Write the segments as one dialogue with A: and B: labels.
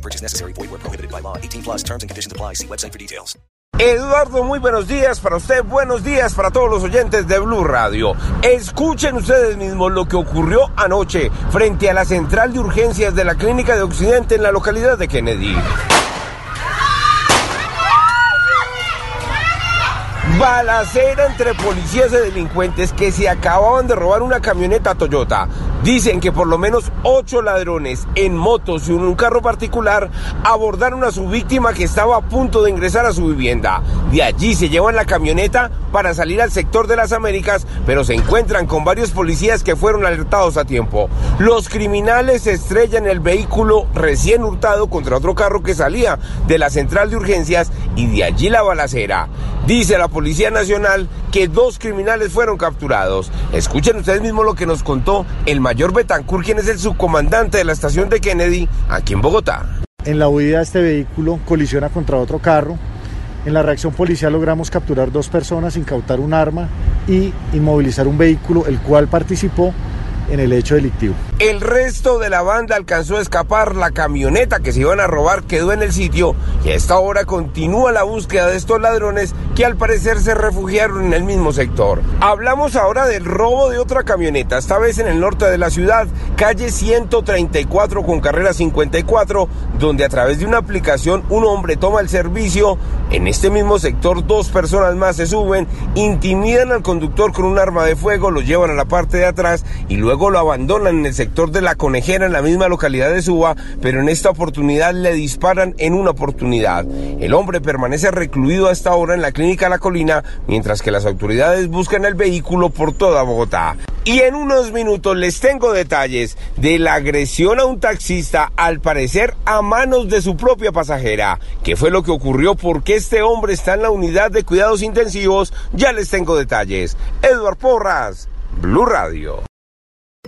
A: No purchase necessary. Void where prohibited by law. 18 plus terms and conditions apply. See website for details.
B: Eduardo, muy buenos días para usted, buenos días para todos los oyentes de Blue Radio. Escuchen ustedes mismos lo que ocurrió anoche frente a la central de urgencias de la Clínica de Occidente en la localidad de Kennedy. Balacera entre policías y delincuentes que se acababan de robar una camioneta Toyota. Dicen que por lo menos ocho ladrones en motos y un carro particular abordaron a su víctima que estaba a punto de ingresar a su vivienda. De allí se llevan la camioneta para salir al sector de las Américas, pero se encuentran con varios policías que fueron alertados a tiempo. Los criminales estrellan el vehículo recién hurtado contra otro carro que salía de la central de urgencias y de allí la balacera. Dice la Policía Nacional que dos criminales fueron capturados. Escuchen ustedes mismos lo que nos contó el mayor Betancourt, quien es el subcomandante de la estación de Kennedy aquí en Bogotá.
C: En la huida este vehículo colisiona contra otro carro. En la reacción policial logramos capturar dos personas, incautar un arma y inmovilizar un vehículo, el cual participó en el hecho delictivo.
B: El resto de la banda alcanzó a escapar, la camioneta que se iban a robar quedó en el sitio y a esta hora continúa la búsqueda de estos ladrones que al parecer se refugiaron en el mismo sector. Hablamos ahora del robo de otra camioneta, esta vez en el norte de la ciudad, calle 134 con carrera 54, donde a través de una aplicación un hombre toma el servicio. En este mismo sector dos personas más se suben, intimidan al conductor con un arma de fuego, lo llevan a la parte de atrás y luego lo abandonan en el sector de la conejera en la misma localidad de Suba, pero en esta oportunidad le disparan en una oportunidad. El hombre permanece recluido a esta hora en la clínica La Colina, mientras que las autoridades buscan el vehículo por toda Bogotá. Y en unos minutos les tengo detalles de la agresión a un taxista, al parecer a manos de su propia pasajera. ¿Qué fue lo que ocurrió? ¿Por qué este hombre está en la unidad de cuidados intensivos? Ya les tengo detalles. Edward Porras, Blue Radio.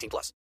A: 18 plus.